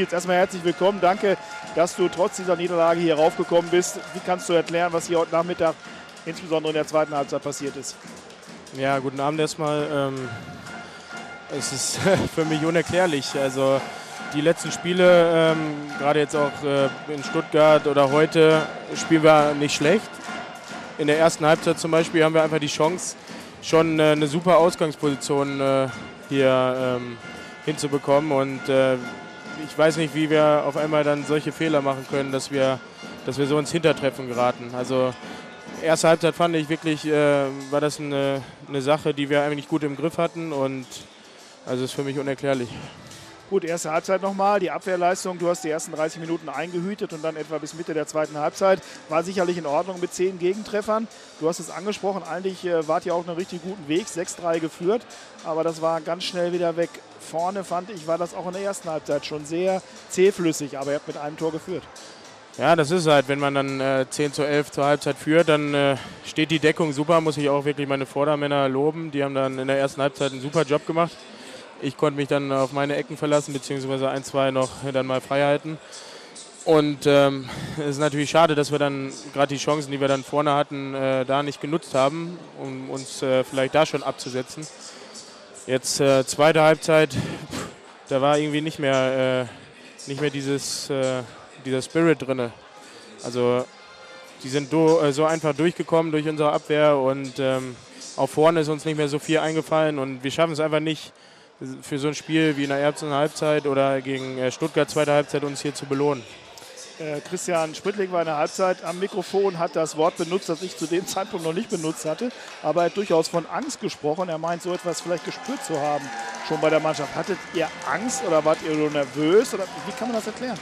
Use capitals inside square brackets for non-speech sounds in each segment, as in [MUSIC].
Nils, erstmal herzlich willkommen. Danke, dass du trotz dieser Niederlage hier raufgekommen bist. Wie kannst du erklären, was hier heute Nachmittag insbesondere in der zweiten Halbzeit passiert ist? Ja, guten Abend erstmal. Ähm, es ist [LAUGHS] für mich unerklärlich. Also die letzten Spiele, ähm, gerade jetzt auch äh, in Stuttgart oder heute, spielen wir nicht schlecht. In der ersten Halbzeit zum Beispiel haben wir einfach die Chance, schon äh, eine super Ausgangsposition äh, hier ähm, hinzubekommen. Und äh, ich weiß nicht, wie wir auf einmal dann solche Fehler machen können, dass wir, dass wir so ins Hintertreffen geraten. Also erste Halbzeit fand ich wirklich, äh, war das eine, eine Sache, die wir eigentlich gut im Griff hatten und also ist für mich unerklärlich. Gut, erste Halbzeit nochmal. Die Abwehrleistung, du hast die ersten 30 Minuten eingehütet und dann etwa bis Mitte der zweiten Halbzeit. War sicherlich in Ordnung mit zehn Gegentreffern. Du hast es angesprochen, eigentlich äh, wart ihr auf einem richtig guten Weg, 6-3 geführt, aber das war ganz schnell wieder weg. Vorne fand ich, war das auch in der ersten Halbzeit schon sehr zähflüssig, aber ihr habt mit einem Tor geführt. Ja, das ist halt, wenn man dann äh, 10 zu 11 zur Halbzeit führt, dann äh, steht die Deckung super, muss ich auch wirklich meine Vordermänner loben. Die haben dann in der ersten Halbzeit einen super Job gemacht. Ich konnte mich dann auf meine Ecken verlassen, beziehungsweise ein, zwei noch dann mal frei halten. Und ähm, es ist natürlich schade, dass wir dann gerade die Chancen, die wir dann vorne hatten, äh, da nicht genutzt haben, um uns äh, vielleicht da schon abzusetzen. Jetzt äh, zweite Halbzeit, pff, da war irgendwie nicht mehr, äh, nicht mehr dieses, äh, dieser Spirit drin. Also die sind do, äh, so einfach durchgekommen durch unsere Abwehr und ähm, auch vorne ist uns nicht mehr so viel eingefallen und wir schaffen es einfach nicht, für so ein Spiel wie in der ersten Halbzeit oder gegen äh, Stuttgart zweite Halbzeit uns hier zu belohnen. Äh, Christian Sprittling war in der Halbzeit am Mikrofon, hat das Wort benutzt, das ich zu dem [LAUGHS] Zeitpunkt noch nicht benutzt hatte, aber er hat durchaus von Angst gesprochen. Er meint, so etwas vielleicht gespürt zu haben, schon bei der Mannschaft. Hattet ihr Angst oder wart ihr nur nervös? Oder wie kann man das erklären?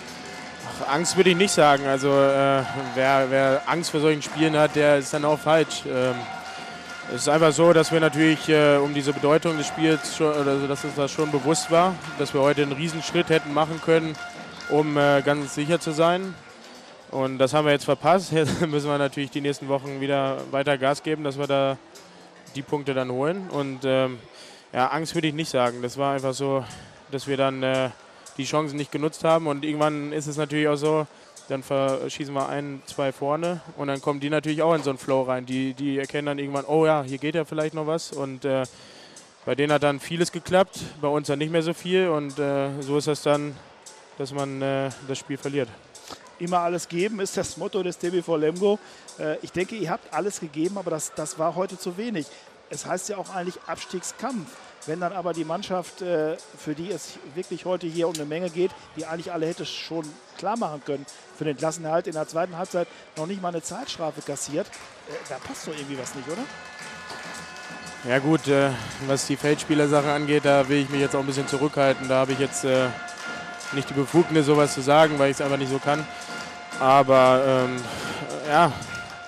Ach, Angst würde ich nicht sagen. Also äh, wer, wer, Angst vor solchen Spielen hat, der ist dann auch falsch. Ähm, es ist einfach so, dass wir natürlich äh, um diese Bedeutung des Spiels, schon, also dass uns das schon bewusst war, dass wir heute einen Riesenschritt hätten machen können, um äh, ganz sicher zu sein. Und das haben wir jetzt verpasst. [LAUGHS] Jetzt müssen wir natürlich die nächsten Wochen wieder weiter Gas geben, dass wir da die Punkte dann holen. Und ähm, ja, Angst würde ich nicht sagen. Das war einfach so, dass wir dann äh, die Chancen nicht genutzt haben. Und irgendwann ist es natürlich auch so, dann verschießen wir ein, zwei vorne und dann kommen die natürlich auch in so einen Flow rein. Die, die erkennen dann irgendwann, oh ja, hier geht ja vielleicht noch was und äh, bei denen hat dann vieles geklappt, bei uns dann nicht mehr so viel und äh, so ist das dann, dass man äh, das Spiel verliert. Immer alles geben ist das Motto des TBV Lemgo. Äh, ich denke, ihr habt alles gegeben, aber das, das war heute zu wenig. Es heißt ja auch eigentlich Abstiegskampf. Wenn dann aber die Mannschaft, äh, für die es wirklich heute hier um eine Menge geht, die eigentlich alle hätte schon klar machen können, für den Klassenerhalt in der zweiten Halbzeit noch nicht mal eine Zeitstrafe kassiert, äh, da passt doch irgendwie was nicht, oder? Ja gut, äh, was die Feldspielersache angeht, da will ich mich jetzt auch ein bisschen zurückhalten. Da habe ich jetzt nicht die Befugnis, sowas zu sagen, weil ich es einfach nicht so kann. Aber ähm, ja,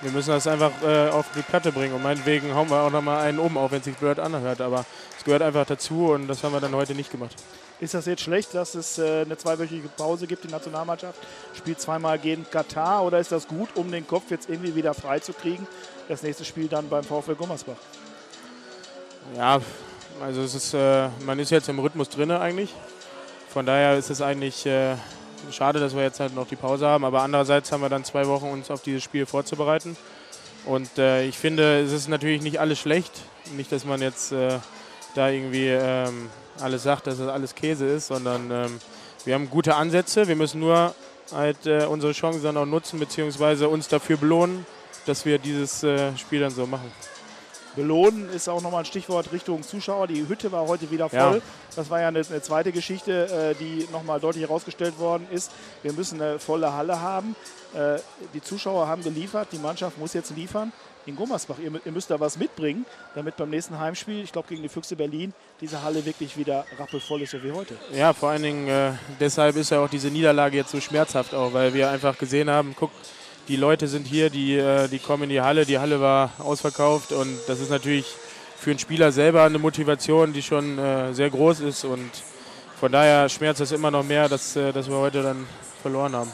wir müssen das einfach äh, auf die Platte bringen. Und meinetwegen hauen wir auch nochmal einen um, auch wenn es sich blöd anhört. Aber es gehört einfach dazu und das haben wir dann heute nicht gemacht. Ist das jetzt schlecht, dass es äh, eine zweiwöchige Pause gibt? Die Nationalmannschaft spielt zweimal gegen Katar oder ist das gut, um den Kopf jetzt irgendwie wieder frei zu kriegen? Das nächste Spiel dann beim VfL Gummersbach. Ja, also es ist, äh, man ist jetzt im Rhythmus drin eigentlich. Von daher ist es eigentlich äh, schade, dass wir jetzt halt noch die Pause haben. Aber andererseits haben wir dann zwei Wochen uns auf dieses Spiel vorzubereiten. Und äh, ich finde, es ist natürlich nicht alles schlecht. Nicht, dass man jetzt äh, da irgendwie ähm, alles sagt, dass das alles Käse ist, sondern ähm, wir haben gute Ansätze. Wir müssen nur halt äh, unsere Chancen dann auch nutzen, beziehungsweise uns dafür belohnen, dass wir dieses äh, Spiel dann so machen. Belohnen ist auch nochmal ein Stichwort Richtung Zuschauer. Die Hütte war heute wieder voll. Ja. Das war ja eine, eine zweite Geschichte, äh, die nochmal deutlich herausgestellt worden ist. Wir müssen eine volle Halle haben. Äh, die Zuschauer haben geliefert, die Mannschaft muss jetzt liefern. In Gummersbach, ihr, ihr müsst da was mitbringen, damit beim nächsten Heimspiel, ich glaube gegen die Füchse Berlin, diese Halle wirklich wieder rappelvoll ist, so wie heute. Ja, vor allen Dingen äh, deshalb ist ja auch diese Niederlage jetzt so schmerzhaft, auch weil wir einfach gesehen haben, guck, die Leute sind hier, die, äh, die kommen in die Halle. Die Halle war ausverkauft und das ist natürlich für einen Spieler selber eine Motivation, die schon äh, sehr groß ist und von daher schmerzt es immer noch mehr, dass, äh, dass wir heute dann verloren haben.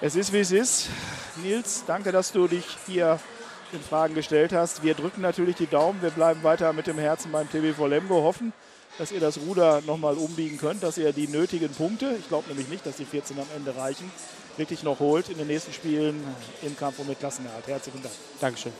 Es ist, wie es ist. Nils, danke, dass du dich hier in Fragen gestellt hast. Wir drücken natürlich die Daumen. Wir bleiben weiter mit dem Herzen beim TBV Lemgo. Hoffen, dass ihr das Ruder nochmal umbiegen könnt, dass ihr die nötigen Punkte, ich glaube nämlich nicht, dass die 14 am Ende reichen, wirklich noch holt in den nächsten Spielen im Kampf um den Klassenerhalt. Herzlichen Dank. Dankeschön.